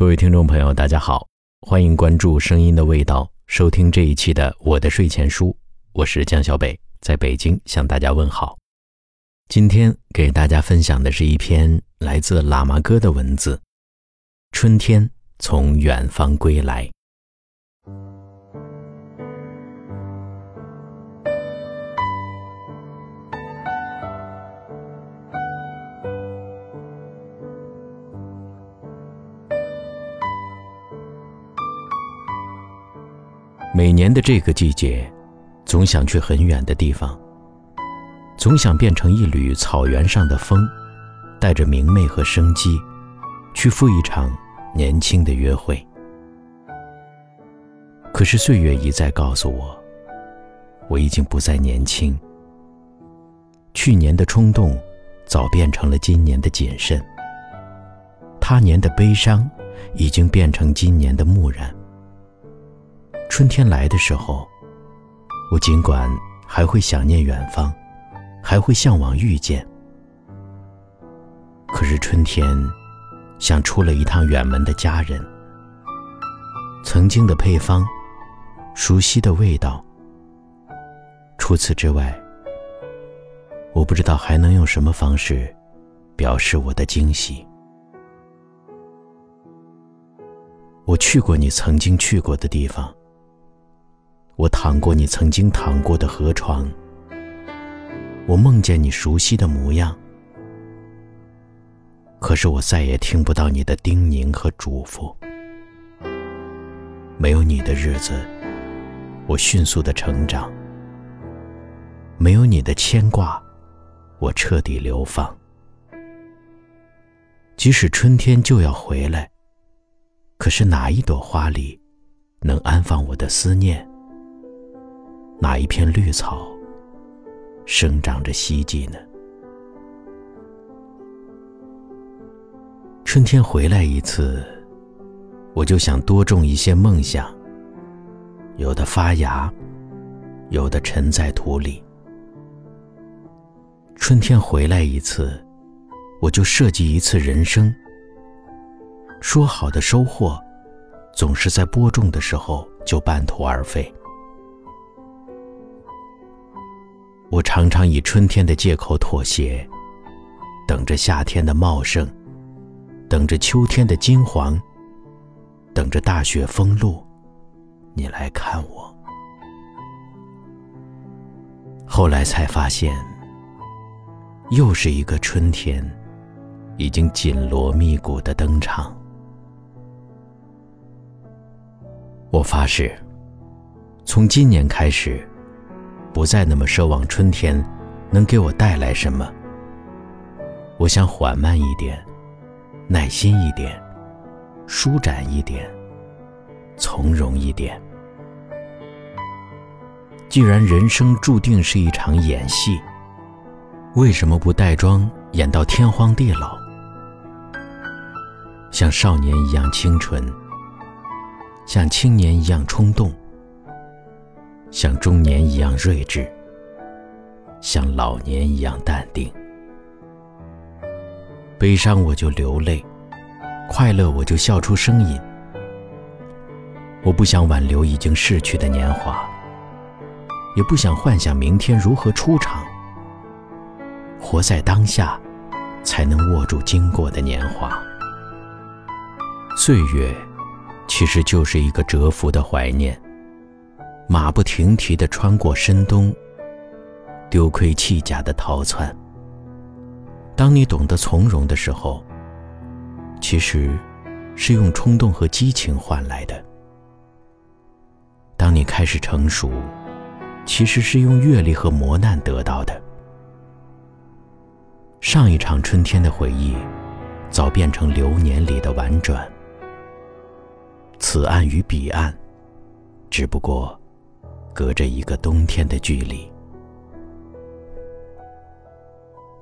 各位听众朋友，大家好，欢迎关注《声音的味道》，收听这一期的我的睡前书。我是江小北，在北京向大家问好。今天给大家分享的是一篇来自喇嘛哥的文字：春天从远方归来。每年的这个季节，总想去很远的地方，总想变成一缕草原上的风，带着明媚和生机，去赴一场年轻的约会。可是岁月一再告诉我，我已经不再年轻。去年的冲动，早变成了今年的谨慎；他年的悲伤，已经变成今年的木然。春天来的时候，我尽管还会想念远方，还会向往遇见，可是春天像出了一趟远门的家人，曾经的配方，熟悉的味道。除此之外，我不知道还能用什么方式表示我的惊喜。我去过你曾经去过的地方。我躺过你曾经躺过的河床，我梦见你熟悉的模样，可是我再也听不到你的叮咛和嘱咐。没有你的日子，我迅速的成长；没有你的牵挂，我彻底流放。即使春天就要回来，可是哪一朵花里能安放我的思念？哪一片绿草生长着希冀呢？春天回来一次，我就想多种一些梦想。有的发芽，有的沉在土里。春天回来一次，我就设计一次人生。说好的收获，总是在播种的时候就半途而废。我常常以春天的借口妥协，等着夏天的茂盛，等着秋天的金黄，等着大雪封路，你来看我。后来才发现，又是一个春天，已经紧锣密鼓的登场。我发誓，从今年开始。不再那么奢望春天能给我带来什么。我想缓慢一点，耐心一点，舒展一点，从容一点。既然人生注定是一场演戏，为什么不带妆演到天荒地老？像少年一样清纯，像青年一样冲动。像中年一样睿智，像老年一样淡定。悲伤我就流泪，快乐我就笑出声音。我不想挽留已经逝去的年华，也不想幻想明天如何出场。活在当下，才能握住经过的年华。岁月，其实就是一个蛰伏的怀念。马不停蹄地穿过深冬，丢盔弃甲的逃窜。当你懂得从容的时候，其实是用冲动和激情换来的；当你开始成熟，其实是用阅历和磨难得到的。上一场春天的回忆，早变成流年里的婉转。此岸与彼岸，只不过。隔着一个冬天的距离，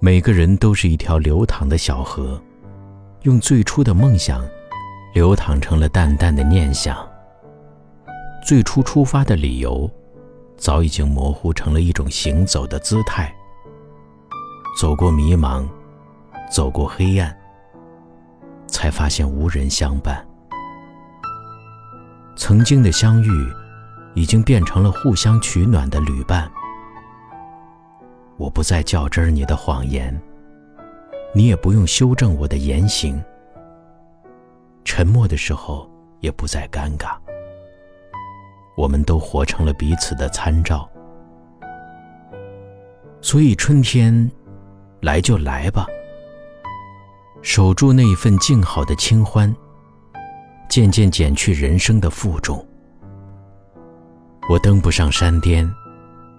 每个人都是一条流淌的小河，用最初的梦想，流淌成了淡淡的念想。最初出发的理由，早已经模糊成了一种行走的姿态。走过迷茫，走过黑暗，才发现无人相伴。曾经的相遇，已经变成了互相取暖的旅伴。我不再较真儿你的谎言，你也不用修正我的言行。沉默的时候也不再尴尬，我们都活成了彼此的参照。所以春天，来就来吧，守住那一份静好的清欢，渐渐减去人生的负重。我登不上山巅，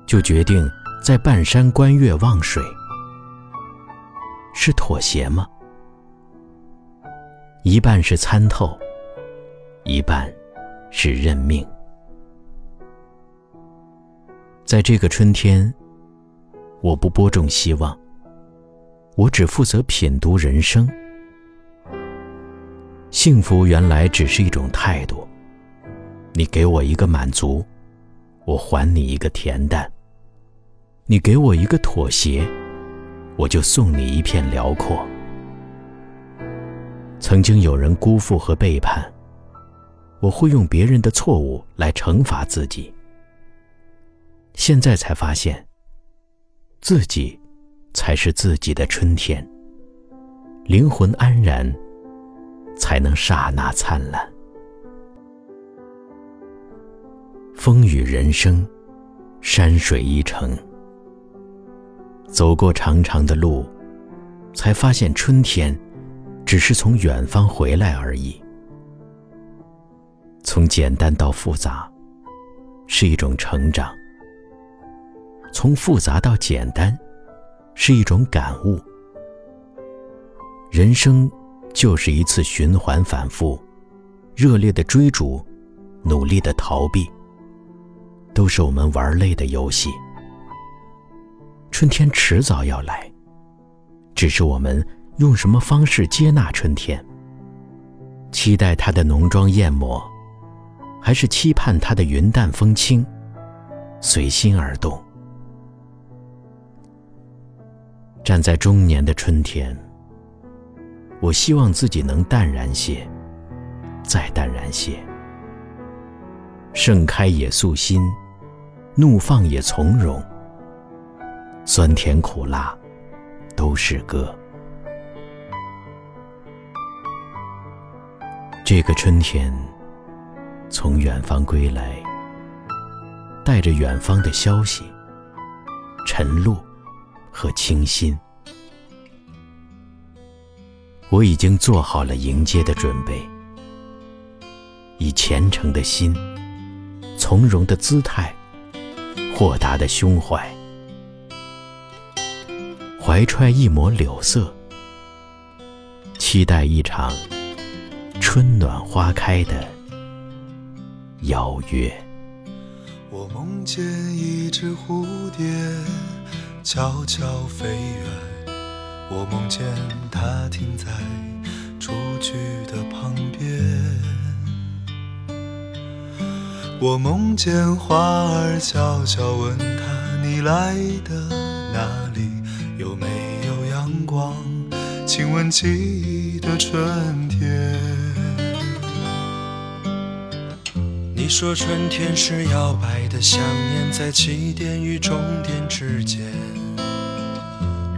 就决定。在半山观月望水，是妥协吗？一半是参透，一半是认命。在这个春天，我不播种希望，我只负责品读人生。幸福原来只是一种态度，你给我一个满足，我还你一个恬淡。你给我一个妥协，我就送你一片辽阔。曾经有人辜负和背叛，我会用别人的错误来惩罚自己。现在才发现，自己才是自己的春天。灵魂安然，才能刹那灿烂。风雨人生，山水一程。走过长长的路，才发现春天只是从远方回来而已。从简单到复杂，是一种成长；从复杂到简单，是一种感悟。人生就是一次循环反复，热烈的追逐，努力的逃避，都是我们玩累的游戏。春天迟早要来，只是我们用什么方式接纳春天？期待它的浓妆艳抹，还是期盼它的云淡风轻，随心而动？站在中年的春天，我希望自己能淡然些，再淡然些。盛开也素心，怒放也从容。酸甜苦辣，都是歌。这个春天，从远方归来，带着远方的消息、晨露和清新。我已经做好了迎接的准备，以虔诚的心、从容的姿态、豁达的胸怀。怀揣一抹柳色，期待一场春暖花开的邀约。我梦见一只蝴蝶悄悄飞远，我梦见它停在我梦见花儿悄悄问它：你来的哪里？有没有阳光亲吻记忆的春天？你说春天是摇摆的想念，在起点与终点之间。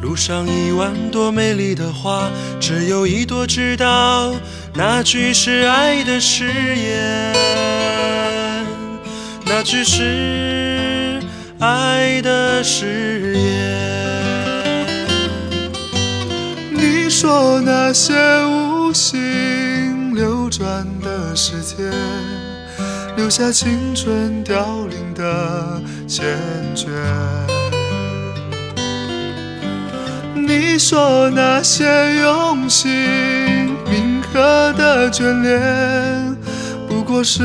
路上一万朵美丽的花，只有一朵知道那句是爱的誓言，那句是爱的誓言。你说那些无心流转的时间，留下青春凋零的缱绻。你说那些用心铭刻的眷恋，不过是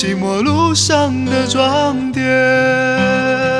寂寞路上的装点。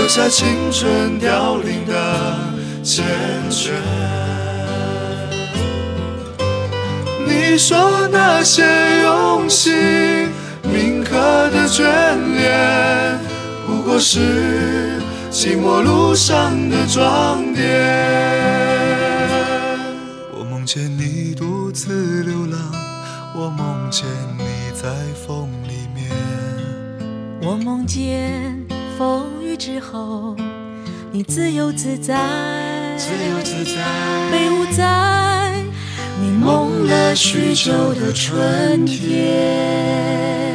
留下青春凋零的缱绻。你说那些用心铭刻的眷恋，不过是寂寞路上的装点。我梦见你独自流浪，我梦见你在风里面。我梦见风雨之后，你自由自在，自由自在你梦了许久的春天。